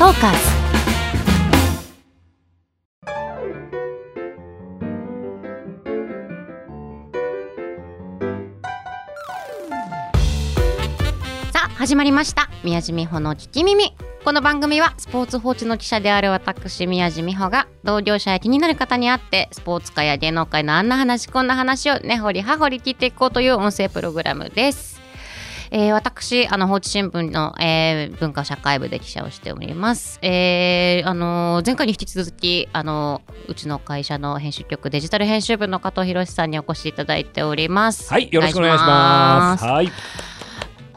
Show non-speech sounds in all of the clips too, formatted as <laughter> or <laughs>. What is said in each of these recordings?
トーカーズさあ始まりました。宮地美穂の聞き耳。この番組はスポーツ報知の記者である私宮地美穂が同業者や気になる方に会ってスポーツ界や芸能界のあんな話こんな話を根掘り葉掘り聞いていこうという音声プログラムです。えー私あの放置新聞の、えー文化社会部で記者をしております。えーあの前回に引き続きあのうちの会社の編集局デジタル編集部の加藤博さんにお越しいただいております。はい、よろしくお願いします。はい、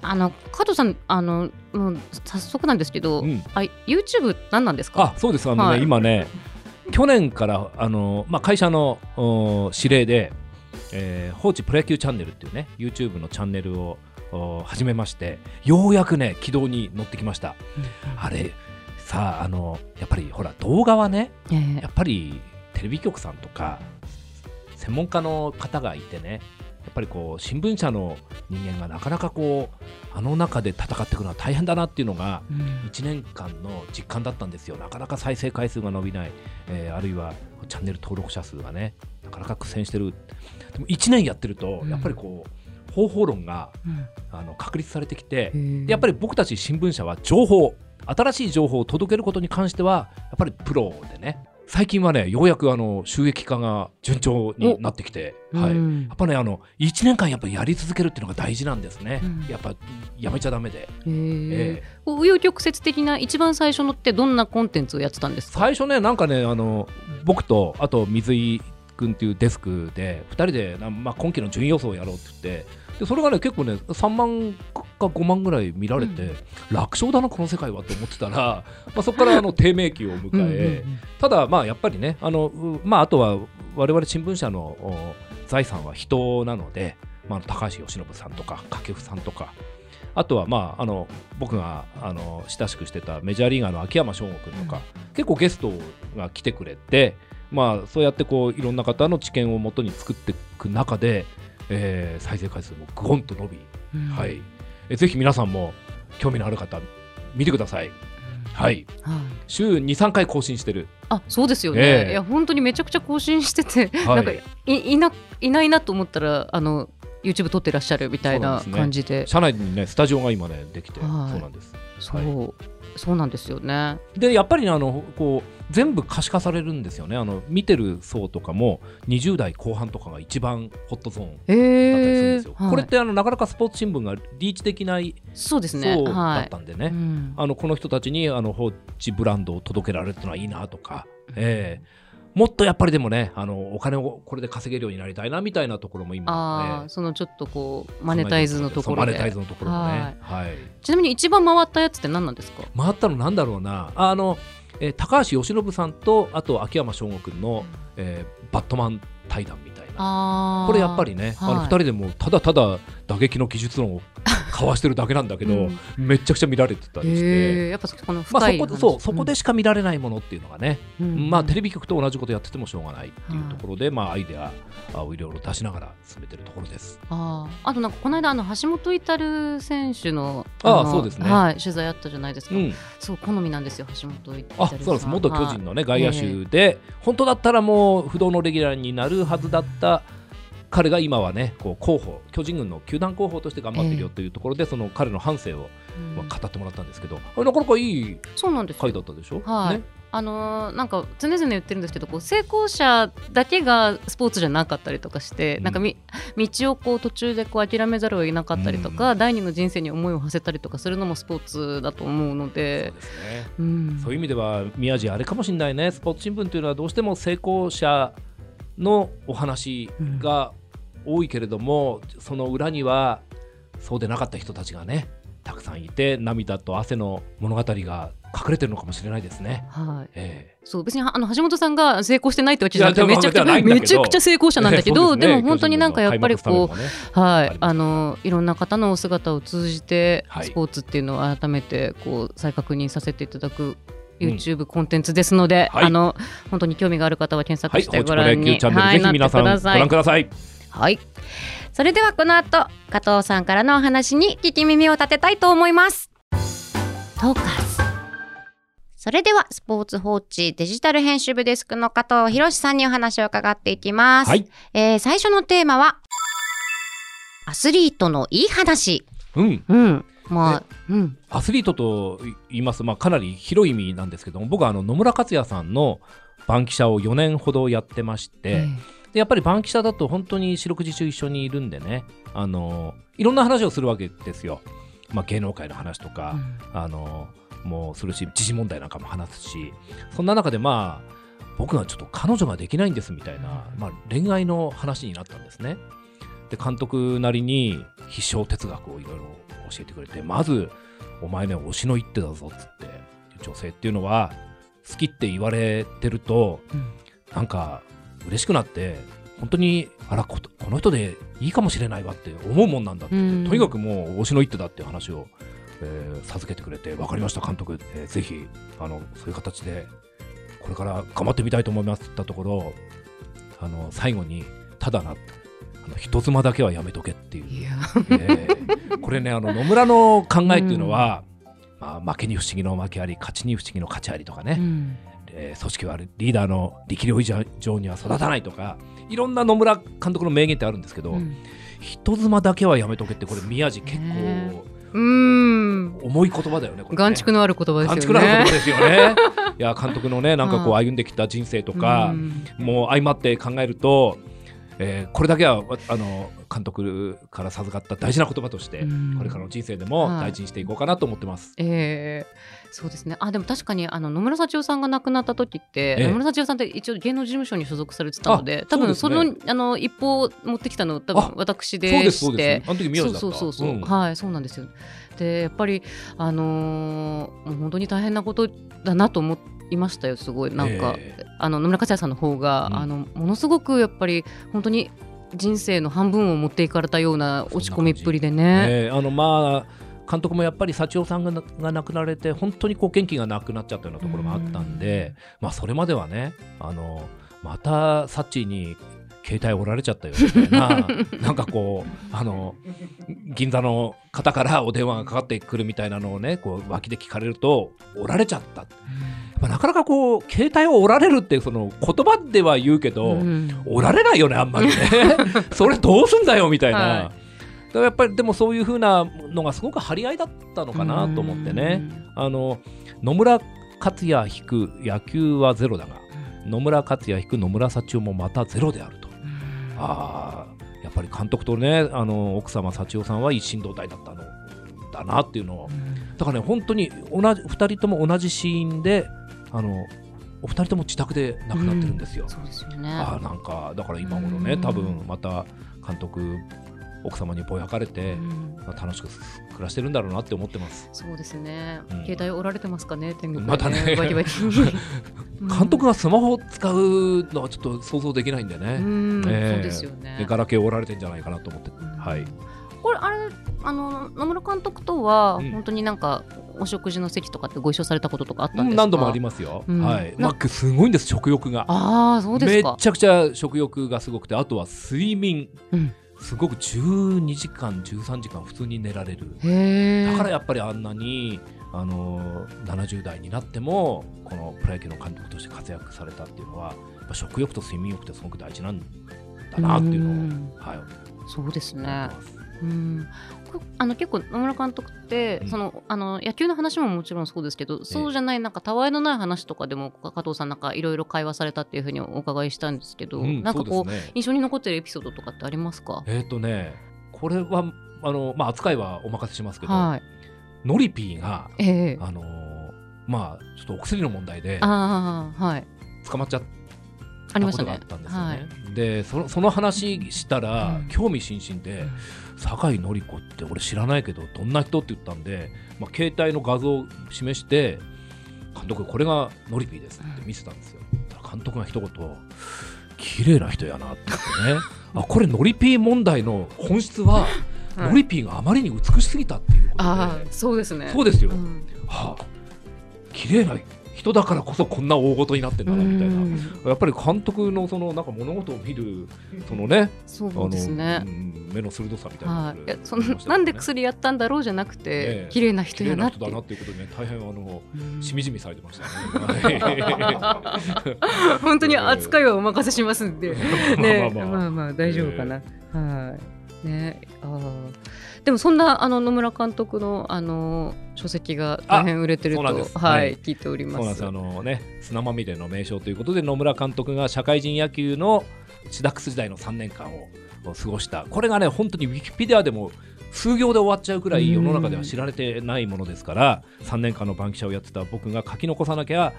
あの加藤さんあのもう早速なんですけど、うんあ YouTube 何なんですか？あ、そうです。あのね、はい今ね、去年からあのまあ会社のお指令で、えー放置プロ野球チャンネルっていうね、YouTube のチャンネルをお始めまして、ようやくね軌道に乗ってきました。あれさああのやっぱりほら動画はね、えーやっぱりテレビ局さんとか専門家の方がいてねやっぱりこう新聞社の人間がなかなかこうあの中で戦っていくのは大変だなっていうのがうん。1年間の実感だったんですよ。なかなか再生回数が伸びない、えーあるいはチャンネル登録者数がねなかなか苦戦してる。でも1年やってるとうん。やっぱりこう方法論がうん。あの確立されてきてでやっぱり僕たち新聞社は情報新しい情報を届けることに関してはやっぱりプロでね最近はねようやくあの収益化が順調になってきて、はい、うんやっぱねあの1年間やっぱやり続けるっていうのが大事なんですね、うん。やっぱやめちゃダメで、紆余曲折的な一番最初のってどんなコンテンツをやってたんですか？最初ねなんかねあの僕とあと水井君っていうデスクで2人でな、まあ、今期の順位予想をやろうって言ってでそれがね結構ね3万か5万ぐらい見られて、うん。楽勝だなこの世界はと思ってたら、まあ、そこからあの低迷期を迎え、ただまあやっぱりねあの、うまあ、あとは我々新聞社のお財産は人なので、まあ、高橋由伸さんとか掛布さんとかあとはまああの僕があの親しくしてたメジャーリーガーの秋山翔吾君とか、結構ゲストが来てくれて、まあ、そうやってこういろんな方の知見をもとに作っていく中で、えー再生回数もぐごんと伸び、うん。はい、えぜひ皆さんも興味のある方見てください。はい、はい。週2、3回更新してる。あそうですよね、ええ。いや本当にめちゃくちゃ更新してて、はい。なんかいいないないなと思ったらあの YouTube 撮ってらっしゃるみたいな感じで。社内にねスタジオが今ねできて、はい。そうなんです。そう、そうなんですよね。でやっぱりねあのこう全部可視化されるんですよね。あの見てる層とかも20代後半とかが一番ホットゾーンだったりするんえですよ、これってあのなかなかスポーツ新聞がリーチできないそうですね。層だはいったんでね、うん。あのこの人たちにあの放置ブランドを届けられるっていうのはいいなとか、ええ。もっとやっぱりでもねあのお金をこれで稼げるようになりたいなみたいなところも今、ああ、ええ。そのちょっとこうマネタイズのところマネタイズのところもね、はい。ちなみに一番回ったやつって何なんですか？回ったのなんだろうな。あの、えー高橋由伸さんとあと秋山翔吾君の、えーバットマン対談みたいな。これやっぱりね、あのはい。2人でもただただ打撃の技術論を交わしてるだけなんだけど、うん。めっちゃくちゃ見られてたりして。やっぱそこのまあ、そこでそうそこでしか見られないものっていうのがね、うん。まあ、テレビ局と同じことやっててもしょうがないっていうところで、まあ、アイデアをいろいろ出しながら進めてるところです。あー。あとなんかこの間あの橋本至選手ののあーそうですね。はい、取材あったじゃないですか、うん、そう好みなんですよ橋本至あそうです。元巨人の、ね、外野手で、本当だったらもう不動のレギュラーになるはずだった彼が今はねこう候補巨人軍の球団候補として頑張ってるよというところで、その彼の半生を、うん。まあ、語ってもらったんですけど、あれなかなかいい回だったでしょ、はい。ね、あのーなんか常々言ってるんですけどこう成功者だけがスポーツじゃなかったりとかして、うん。なんかみ道をこう途中でこう諦めざるを得なかったりとか、第二の人生に思いを馳せたりとかするのもスポーツだと思うのそうでですね。うん。そういう意味では宮地あれかもしれないね。スポーツ新聞というのはどうしても成功者のお話が多いけれども、その裏にはそうでなかった人たちがねたくさんいて涙と汗の物語が隠れてるのかもしれないですね。はい、えそう別にあの橋本さんが成功してないってわけじゃなくてめちゃくちゃめちゃくちゃ成功者えなんだけど、でも本当になんかやっぱりこう、はい。あのいろんな方のお姿を通じて、はい。スポーツっていうのを改めてこう再確認させていただくうん。YouTube コンテンツですので、はい。あの本当に興味がある方は検索はい、してご覧に、はいぜひ皆さんご覧ください。はい。それではこの後加藤さんからのお話に聞き耳を立てたいと思います。トーカそれではスポーツ報知デジタル編集部デスクの加藤博さんにお話を伺っていきます。はい。えー最初のテーマはアスリートのいい話。うん。うん。まあ、うん。アスリートと言います、まあ、かなり広い意味なんですけども僕はあの野村克也さんの番記者を4年ほどやってまして、でやっぱり番記者だと本当に四六時中一緒にいるんでね。あのいろんな話をするわけですよ、まあ、芸能界の話とか、あのもうするし時事問題なんかも話すし。そんな中でまあ僕がちょっと彼女ができないんですみたいな、まあ、恋愛の話になったんですね。で監督なりに必勝哲学をいろいろ教えてくれてまず「お前ね推しの一手だぞ」っつって女性っていうのは好きって言われてるとうん。なんか嬉しくなって本当にあらここの人でいいかもしれないわって思うもんなんだってうん。とにかくもう推しの一手だっていう話を、えー授けてくれて分かりました監督、えーぜひあのそういう形でこれから頑張ってみたいと思いますって言ったところあの最後にただなあの人妻だけはやめとけっていう、いや、えーこれねあの野村の考えっていうのは、まあ、負けに不思議の負けあり勝ちに不思議の勝ちありとかね、うんえー組織はリーダーの力量以上には育たないとかいろんな野村監督の名言ってあるんですけど、うん。人妻だけはやめとけってこれ宮地結ね構うん。重い言葉だよねね。眼蓄のある言葉眼ですよね。蓄のある言葉ですよね。<laughs> いや監督のねなんかこうは歩んできた人生とか、うん。もう相まって考えると、えーこれだけはわあの監督から授かった大事な言葉として、うん。これからの人生でもはい。大事にしていこうかなと思ってます。ええそうですね。あ、でも確かにあの野村幸男さんが亡くなった時って、ええ野村幸男さんって一応芸能事務所に所属されてたので、あ多分そうそですねのあの一報を持ってきたの多あ分私そうでですそうしてです。あの時宮地だった。そうそうそうそう、んはいそうなんですよ。でやっぱりあのーもう本当に大変なことだなと思いましたよすごいなんか、えあの野村克也さんの方が、うんあのものすごくやっぱり本当に人生の半分を持っていかれたような落ち込みっぷりでね。えーあのまあ監督もやっぱり幸男さんが亡くなられて本当にこう元気がなくなっちゃったようなところがあったんで、まあそれまではねあのまたサッチーに携帯折られちゃったよみたいな <laughs> なんかこうあの銀座の方からお電話がかかってくるみたいなのをねこう脇で聞かれると折られちゃった。まあ、なかなかこう携帯を折られるってその言葉では言うけど、うん。折られないよねあんまりね。<laughs> それどうすんだよみたいな、はいだからやっぱりでもそういう風なのがすごく張り合いだったのかなと思ってね。あの野村克也引く野球はゼロだが野村克也引く野村幸男もまたゼロであると。うん。あーやっぱり監督とねあの奥様幸男さんは一心同体だったのだなっていうのを。だからね本当に同じ2人とも同じシーンであのお二人とも自宅で亡くなってるんですよ。そうですよね。あーなんかだから今頃ねうん。多分また監督奥様にぼやかれてう、ん楽しく暮らしてるんだろうなって思ってます。そうですね、うん携帯折られてますかね、天国で <laughs> またねバキバキ監督がスマホを使うのはちょっと想像できないんでうね。ん、ええそうですよねで。ガラケー折られてんじゃないかなと思って、うんはい。これあれあの野村監督とはうん本当になんかお食事の席とかってご一緒されたこととかあったんですか？何度もありますよ。うんはい。なマックすごいんです食欲が。ああそうですか。めちゃくちゃ食欲がすごくてあとは睡眠、うんすごく12時間13時間普通に寝られる。だからやっぱりあんなにあの70代になってもこのプロ野球の監督として活躍されたっていうのは食欲と睡眠欲ってすごく大事なんだなっていうのを、んはい、そうですね。うん。こあの結構野村監督って、うんそのあの野球の話ももちろんそうですけど、そうじゃないなんかたわいのない話とかでも加藤さんなんかいろいろ会話されたっていうふうにお伺いしたんですけど、うんなんかこうね印象に残ってるエピソードとかってありますか？えっ、とねこれはあの、まあ、扱いはお任せしますけど、はい。ノリピーが、ええあのーまあちょっとお薬の問題でああはい。捕まっちゃっありましたねたことがあっ。たんでそのその話したら、うん興味津々で、酒井紀子って俺知らないけどどんな人って言ったんで、まあ、携帯の画像を示して監督これがノリピーですって見せたんですよ。だから監督が一言綺麗な人やなって言ってね。あこれノリピー問題の本質は、はい。ノリピーがあまりに美しすぎたっていうことで。ああそうですね。そうですよ、うん。はあ綺麗な人だからこそこんな大事になってんだなみたいな、うん。やっぱり監督のそのなんか物事を見るそのねそうですね。うん目の鋭さみたいなはい、いやそのなんで薬やったんだろうじゃなくて、え。綺麗な人やなって。人だなっていうことでね大変あのうん。しみじみされてましたね。は <laughs> い本当に扱いはお任せしますんで、<laughs> ね、まあまあ大丈夫かな。はい。ね、あーでもそんなあの野村監督のあの書籍が大変売れてるとあそうなんです。ははい。い聞いております。そうなんです。あのね砂まみれの名将ということで野村監督が社会人野球のシダックス時代の3年間を過ごした。これがね本当にウィキペディアでも数行で終わっちゃうくらい世の中では知られてないものですから3年間の番記者をやってた僕が書き残さなきゃ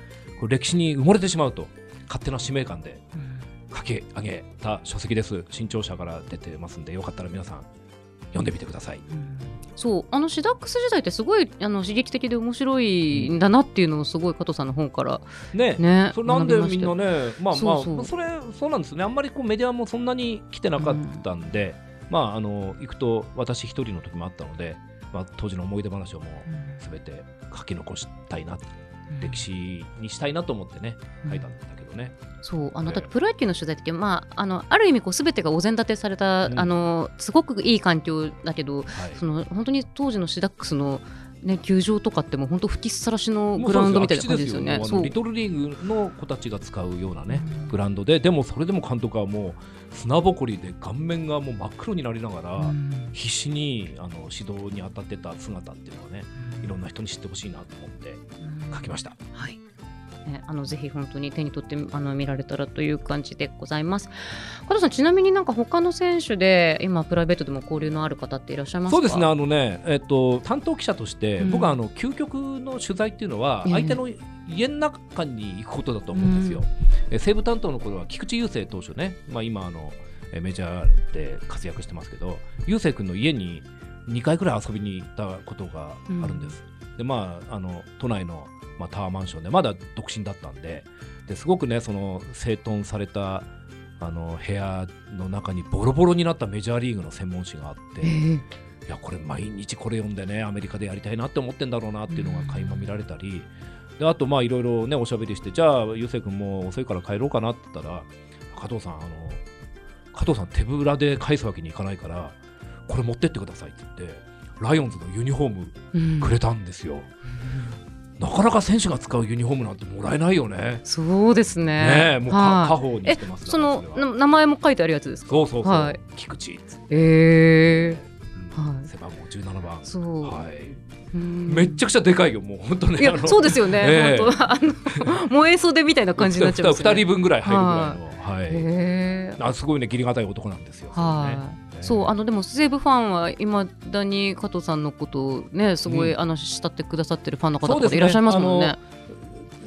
歴史に埋もれてしまうと勝手な使命感でうん。書き上げた書籍です。新潮社から出てますんでよかったら皆さん読んでみてください。うん。そうあのシダックス時代ってすごいあの刺激的で面白いんだなっていうのをすごい加藤さんの本からね。ねそれなんでみんなね、まあまあ、それ、そうなんですね、あんまりこうメディアもそんなに来てなかったんで、まあ、あの行くと私一人の時もあったので、まあ、当時の思い出話をもうすべて書き残したいな、歴史にしたいなと思ってね、書いたんだけどね。そうあのええ。だってプロ野球の取材って、まあ、あのある意味こう全てがお膳立てされた、うん。あのすごくいい環境だけどはい。その本当に当時のシダックスの、ね、球場とかってもう本当吹きさらしのグラウンドみたいな感じですよね。リトルリーグの子たちが使うようなね、うん。グラウンドで、でもそれでも監督はもう砂ぼこりで顔面がもう真っ黒になりながら、うん。必死にあの指導に当たってた姿っていうのはね、いろんな人に知ってほしいなと思って書きました。はいね、あのぜひ本当に手に取ってあの見られたらという感じでございます。加藤さんちなみになんか他の選手で今プライベートでも交流のある方っていらっしゃいますか？そうですね、あのね、えっと、担当記者として、うん僕はあの究極の取材っていうのは、ええ相手の家の中に行くことだと思うんですよ。え西武担当の頃は菊池雄星投手ね、まあ、今あの、えメジャーで活躍してますけど、雄星君の家に2回くらい遊びに行ったことがあるんです。で、まあ、あの都内の、まあ、タワーマンションで、まだ独身だったんで、ですごくね、その整頓されたあの部屋の中にボロボロになったメジャーリーグの専門誌があって。ええいやこれ毎日これ読んでねアメリカでやりたいなって思ってんだろうなっていうのが垣間見られたり、であとまあいろいろねおしゃべりしてじゃあゆうせい君もう遅いから帰ろうかなって言ったら加藤さんあの加藤さん手ぶらで返すわけにいかないからこれ持ってってくださいって言ってライオンズのユニフォームうんくれたんですよ、なかなか選手が使うユニフォームなんてもらえないよねそうですね。ねえもう家宝にしてますその名前も書いてあるやつですか？そうそうそう、はい菊池ええうんはい背番号17番そう。はいうんめっちゃくちゃでかいよ、もう本当ね。そうですよね。ええ本当あの <laughs> 燃え袖みたいな感じになっちゃいますよね。二人分ぐらい入るぐらいの。はい。あすごいね、義理がたい男なんですよ。はい、そそうあのでも西武ファンはいまだに加藤さんのことをねすごい、うん。あの慕ってくださってるファンの方とかいらっしゃいますもんね。あ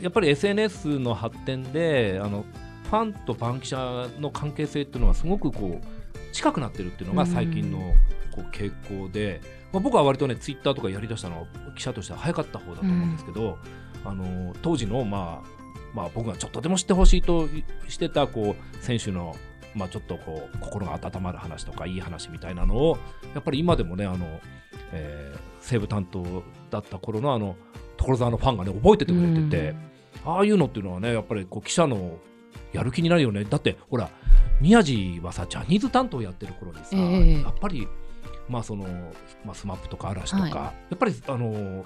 やっぱり SNS の発展で、あのファンと番記者の関係性っていうのはすごくこう近くなってるっていうのが最近のこう傾向で、まあ、僕は割とね、ツイッターとかやりだしたのは記者としては早かった方だと思うんですけど、あの当時のまあまあ、僕がちょっとでも知ってほしいとしてたこう選手の、まあ、ちょっとこう心が温まる話とかいい話みたいなのをやっぱり今でもねあの、えー西武担当だった頃のあの所沢のファンがね覚えててくれてて、ああいうのっていうのはねやっぱりこう記者のやる気になるよね。だってほら宮地はさジャニーズ担当やってる頃にさ、ええ。やっぱりまあその、まあ、 SMAP とか嵐とか、はい。やっぱりあの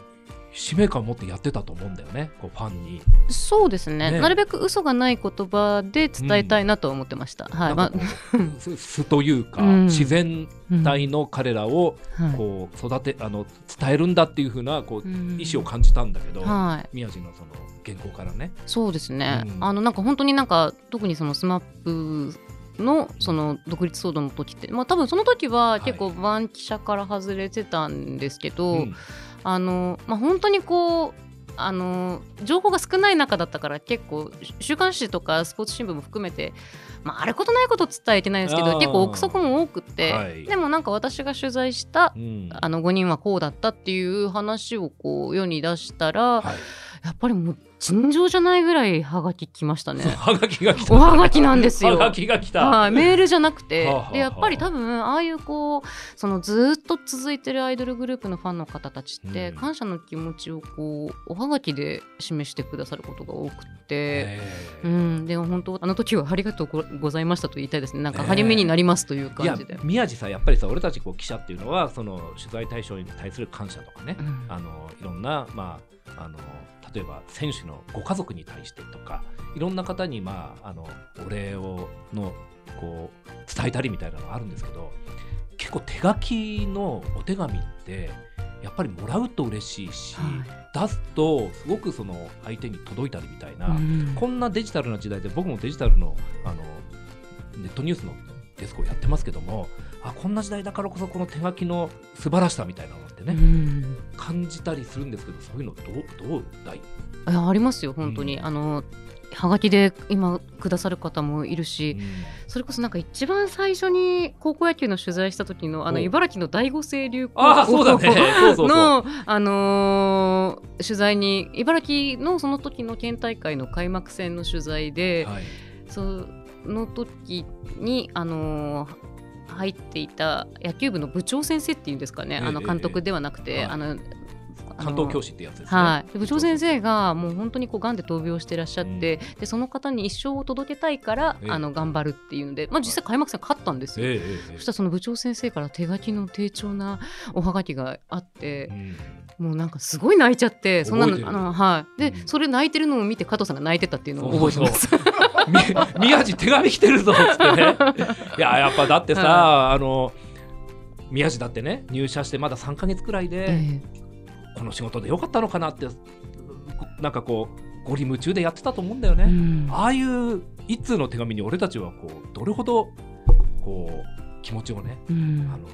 使命感を持ってやってたと思うんだよね。こうファンに。そうですね。ね。なるべく嘘がない言葉で伝えたいなとは思ってました。はい、まなんかこう素素 <laughs> というか、うん。自然あ体の彼らをはい。こう育て、あの伝えるんだっていうふうなこううん。意思を感じたんだけど、はい、宮地のその原稿からね。そうですね、うん。あのなんか本当になんか特にその SMAPのその独立騒動の時って、まあ、多分その時は結構番記者から外れてたんですけど、うん。あのまあ、本当にこうあの情報が少ない中だったから結構し週刊誌とかスポーツ新聞も含めて、まあ、あれことないこと伝えてないんですけど結構憶測も多くて、はい。でもなんか私が取材したうん。あの5人はこうだったっていう話をこう世に出したら、はい。やっぱりもう尋常じゃないぐらいはがき来ましたね。はがきが来た。おはがきなんですよ。はがきが来た、はい、メールじゃなくて、でやっぱり多分ああいうこうそのずーっと続いてるアイドルグループのファンの方たちって、うん。感謝の気持ちをこうおはがきで示してくださることが多くて。え。うえん、でも本当あの時はありがとうごございましたと言いたいですね。なんか励みになりますという感じで、宮地さやっぱりさ俺たちこう記者っていうのはその取材対象に対する感謝とかね、うん。あのいろんな、まあ、あの例えば選手のご家族に対してとかいろんな方に、まあ、あのお礼をのこう伝えたりみたいなのがあるんですけど結構手書きのお手紙ってやっぱりもらうと嬉しいし、出すとすごくその相手に届いたりみたいな、はいうん。こんなデジタルな時代で僕もデジタルのあのネットニュースのデスクをやってますけどもあこんな時代だからこそこの手書きの素晴らしさみたいなのってね、うん。感じたりするんですけどそういうのどうどうだい、いやありますよ本当に、うん。あのはがきで今くださる方もいるし、うん。それこそなんか一番最初に高校野球の取材した時のあのお茨城の第五星流高ああそうだね。<laughs> そうそうそう。の、あのー取材に茨城のその時の県大会の開幕戦の取材で、はい、その時に、あのー入っていた野球部の部長先生っていうんですかね、ええあの監督ではなくて、ええあの関東教師ってやつですね、はい、で部長先生がもう本当にこう癌で闘病してらっしゃって、でその方に一生を届けたいから、ええ。あの頑張るっていうので、まあ、実際開幕戦勝ったんですよ。ええええそしたらその部長先生から手書きの丁重なおはがきがあってう、ん。もうなんかすごい泣いちゃってそんなのあの、はい、で、うん。それ泣いてるのを見て加藤さんが泣いてたっていうのを覚えてます。み <laughs> 宮地手紙来てるぞっつってね。<laughs> いややっぱだってさ、はあの宮地だってね入社してまだ3か月くらいで、えこの仕事でよかったのかなってなんかこうゴリ夢中でやってたと思うんだよね、えうん。ああいう一通の手紙に俺たちはこうどれほどこう気持ちをね、うん。あの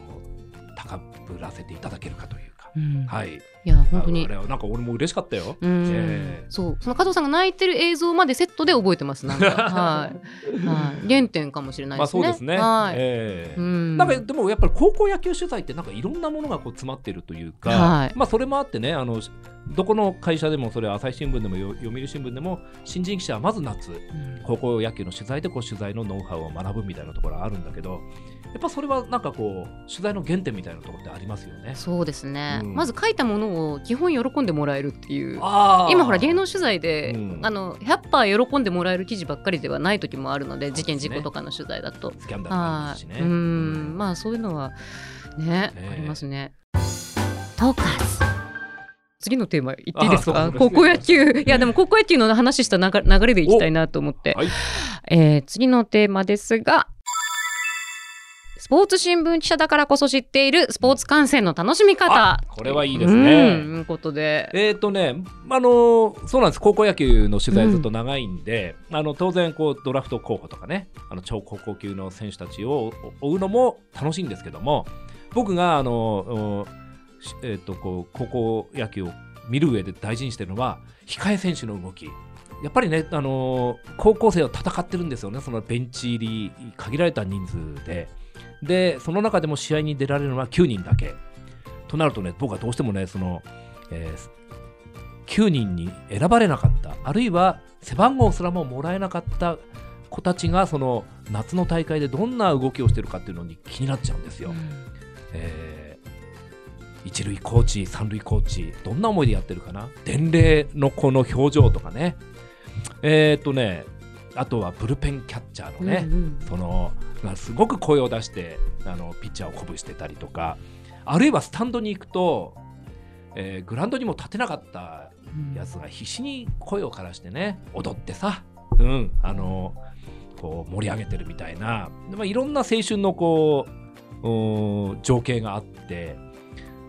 高ぶらせていただけるかというか、うん。はい。いや本当に。あれはなんか俺も嬉しかったよ、うん。ええ。そう。その加藤さんが泣いてる映像までセットで覚えてますなんか、<laughs> はい。はい、原点かもしれないまあですね。そうですね、はい。ええ。うん。なんかでもやっぱり高校野球取材ってなんかいろんなものがこう詰まってるというか、はい。まあそれもあってねあのどこの会社でもそれ朝日新聞でもよ読売新聞でも新人記者はまず夏うん。高校野球の取材でこう取材のノウハウを学ぶみたいなところはあるんだけどやっぱそれはなんかこう取材の原点みたいなところってありますよね。そうですね、うん。まず書いたものを基本喜んでもらえるっていう今ほら芸能取材で、うん。あの100%喜んでもらえる記事ばっかりではない時もあるので事件事故とかの取材だと。スキャンダルもありまはい、すしね。うん。まあそういうのはね、えありますね。トーカーズ。次のテーマ言っていいですか？高校野球。いやでも高校野球の話した流れ流れでいきたいなと思って、はい。えー次のテーマですがスポーツ新聞記者だからこそ知っているスポーツ観戦の楽しみ方。あこれはいいですね。うんということで。えーとね、あのそうなんです。高校野球の取材ずっと長いんで、あの当然こうドラフト候補とかねあの超高校級の選手たちを追うのも楽しいんですけども僕があの、えー、とこう高校野球を見る上で大事にしてるのは控え選手の動き。やっぱりね、あの高校生は戦ってるんですよね。そのベンチ入り限られた人数ででその中でも試合に出られるのは9人だけ。となるとね僕はどうしてもねその、えー9人に選ばれなかった。あるいは背番号すらももらえなかった子たちがその夏の大会でどんな動きをしてるかっていうのに気になっちゃうんですよ。えー一塁コーチ三塁コーチどんな思いでやってるかな。伝令のこの表情とかね。えーっとねあとはブルペンキャッチャーのね、うんうん。そのまあすごく声を出してあのピッチャーを鼓舞してたりとかあるいはスタンドに行くと、えーグラウンドにも立てなかったやつが必死に声を枯らしてね踊ってさ、うん、あのこう盛り上げてるみたいな、まあ、いろんな青春のこううん情景があって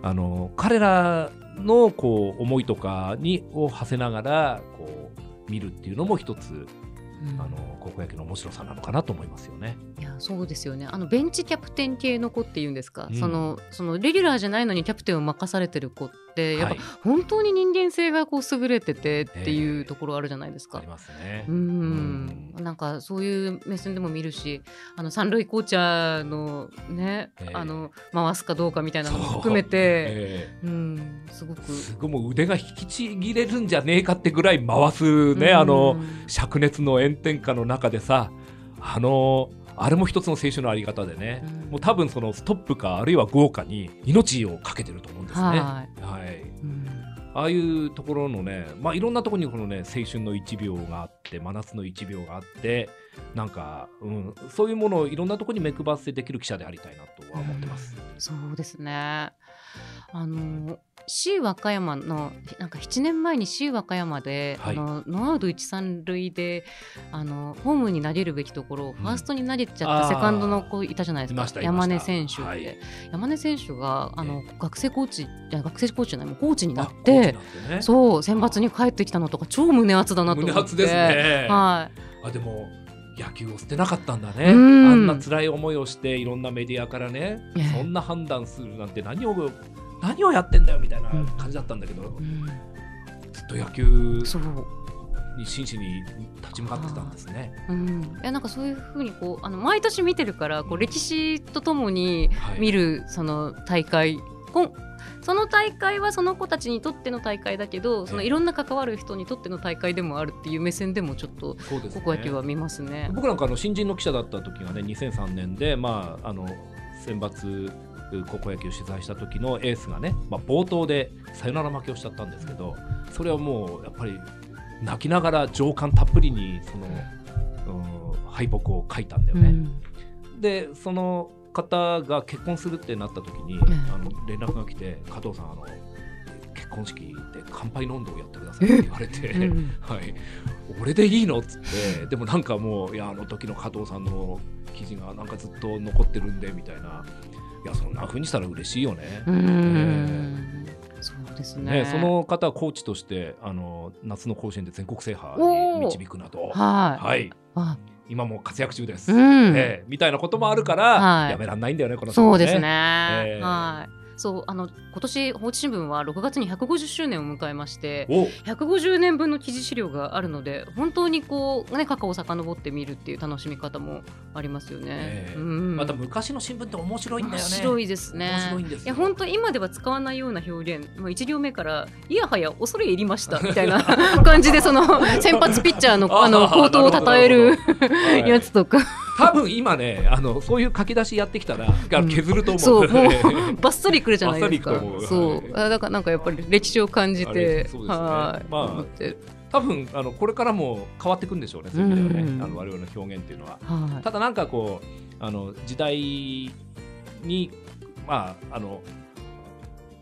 あの彼らのこう思いとかにを馳せながらこう見るっていうのも一つうん。あの高校野球の面白さなのかなと思いますよね。いやそうですよね。あのベンチキャプテン系の子っていうんですか、うん。そのそのレギュラーじゃないのにキャプテンを任されてる子ってってやっぱはい。本当に人間性がこう優れててっていええうところあるじゃないですか。あり。ますね。う。ん。なんかそういう目線でも見るしあの三塁コーチャーのね、ええ。あの回すかどうかみたいなのも含めて、<laughs> ええ。うん、すごく。すごいもう腕が引きちぎれるんじゃねえかってぐらい回すね、あの灼熱の炎天下の中でさあのあれも一つの青春のあり方でね、うんもう多分そのストップかあるいは豪華に命をかけてると思うんですね。ははいい、うんああいうところのね、まあ、いろんなところにこのね青春の1秒があって真夏の1秒があってなんか、うん、そういうものをいろんなところに目配せできる記者でありたいなとは思ってます。そうですね。あの C 和歌山のなんか7年前に C 和歌山で、はい。あのノーアウト一三塁であのホームに投げるべきところをファーストに投げちゃったあー。セカンドの子いたじゃないですか。山根選手って、はい。山根選手があの、学生コーチ学生コーチじゃないもうコーチになってね。そう選抜に帰ってきたのとか超胸熱だなと思って。胸熱ですね。はい。あでも野球を捨てなかったんだね、うん。あんな辛い思いをしていろんなメディアからね、ええ。そんな判断するなんて何を何をやってんだよみたいな感じだったんだけど、うんずっと野球に真摯に立ち向かってたんですね。うん、いやなんかそういうふうにこうあの毎年見てるからこう歴史とともにはい。見るその大会、こんその大会はその子たちにとっての大会だけどそのええいろんな関わる人にとっての大会でもあるっていう目線でもちょっと高校野球は見ますね。僕なんかあの新人の記者だった時がね2003年で、まあ、あの選抜高校野球を取材した時のエースがね、まあ、冒頭でサヨナラ負けをしちゃったんですけどそれはもうやっぱり泣きながら情感たっぷりにその、うん、敗北を書いたんだよね。うん。でその方が結婚するってなった時に、えあの連絡が来て加藤さんあの結婚式で乾杯の温度をやってくださいって言われて。うん。<laughs> はい、俺でいいのっつってでもなんかもういやあの時の加藤さんの記事がなんかずっと残ってるんでみたいないやそんな風にしたら嬉しいよね。うん。そうですね。ねその方はコーチとしてあの夏の甲子園で全国制覇に導くなど、はい、はい、あ。今も活躍中です、うん。ええ。みたいなこともあるから、はい。やめらんないんだよねこの人もそうですね。ええはい。そうあの今年放置新聞は6月に150周年を迎えましてお。150年分の記事資料があるので本当にこうね過去を遡ってみるっていう楽しみ方もありますよね。ええ。うん。また昔の新聞って面白いんだよね。面白いですね。面白いんですよ。や本当今では使わないような表現、まあ一行目からいやはや恐れ入りましたみたいな <laughs> 感じでその先発ピッチャーのあのあー口頭を称えるやつとか、多分今ねあのそういう書き出しやってきたら削ると思う。そうもう <laughs> バッサリくるじゃないですか。そう。だからなんかやっぱり歴史を感じあてれそうですね。はい、まあ多分あのこれからも変わっていくんでしょうねそういう意味で。はね、うん。あの我々の表現っていうのは。はい。ただなんかこうあの時代にまああの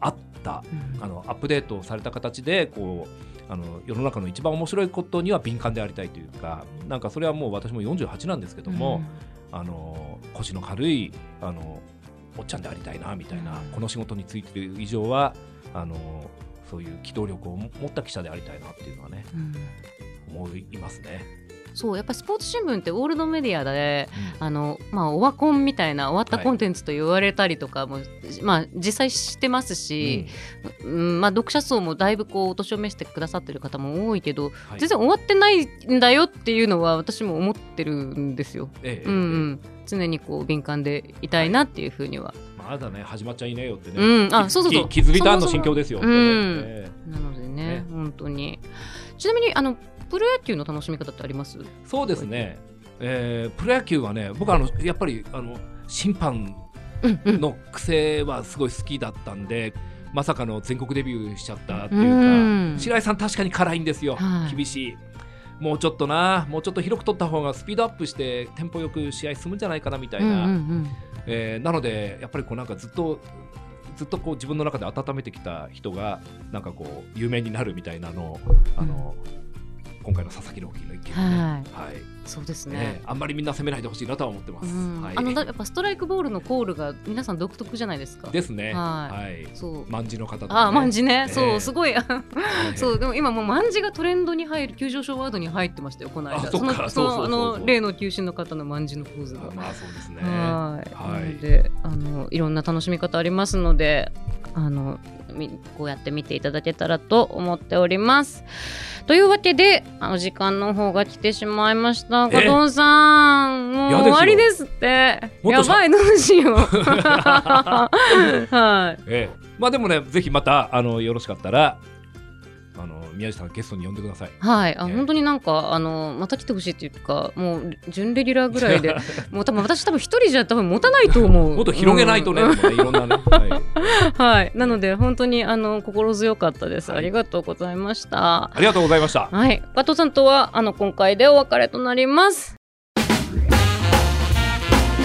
あったうん。あのアップデートされた形でこうあの世の中の一番面白いことには敏感でありたいというかなんかそれはもう私も48なんですけども、あの腰の軽いあのおっちゃんでありたいなみたいな、うん。この仕事についている以上はあのそういう機動力を持った記者でありたいなっていうのはねうん。思いますね。そうやっぱスポーツ新聞ってオールドメディアでうん。あの、まあ、オワコンみたいな終わったはい。コンテンツと言われたりとかも、まあ、実際してますし、うん。まあ、読者層もだいぶこうお年を召してくださってる方も多いけど、はい。全然終わってないんだよっていうのは私も思ってるんですよ。ええうんうん、常にこう敏感でいたいなっていうふうには、まだね始まっちゃいねえよってね、うん。あそうそうそう。き気づいたの心境ですよ。なのでねね本当に。ちなみにあのプロ野球の楽しみ方ってあります？えそうですね、えープロ野球はね僕はあのやっぱりあの審判うんうん。の癖はすごい好きだったんでまさかの全国デビューしちゃったっていうか、うん。白井さん確かに辛いんですよ、はい。厳しい。もうちょっとなもうちょっと広く取った方がスピードアップしてテンポよく試合進むんじゃないかなみたいな、うんうんうん。えーなのでやっぱりこうなんかずっとずっとこう自分の中で温めてきた人がなんかこう有名になるみたいなのをあの、今回の佐々木朗希の一件でね、はいはいそうですねねあんまりみんな攻めないでほしいなとは思ってます。うんはい、あのだやっぱストライクボールのコールが皆さん独特じゃないですか。ですね。ははい。そう。万字の方とか、ね。あ、万字ね、ええそう、すごい、あはいそう、でも今もう万字がトレンドに入る、急上昇ワードに入ってましたよ、この間。あその、そうその、あの、例の球審の方の万字のポーズが。あまあそうですね。はい、はいなので、あの、いろんな楽しみ方ありますので。あの、みこうやって見ていただけたらと思っております。というわけであの時間の方が来てしまいました。加藤さんもう終わりですって。やばいどうしよう。<laughs> はい。ええ。まあでもねぜひまたあのよろしかったら宮地さんゲストに呼んでください。はい、あええ。本当になんかあのまた来てほしいっていうかもう準レギュラーぐらいで <laughs> もう多分私多分一人じゃ多分持たないと思う。もっと広げないとね、うんいろんなね。<laughs> はい。はい。なので本当にあの心強かったです、はい。ありがとうございました。ありがとうございました。はい。加藤さんとはあの今回でお別れとなります。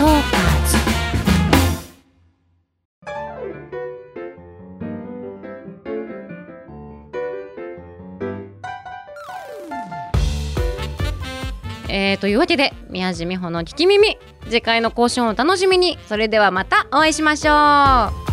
トーえー、というわけで宮地美穂の聞き耳。次回の更新をお楽しみに。それではまたお会いしましょう。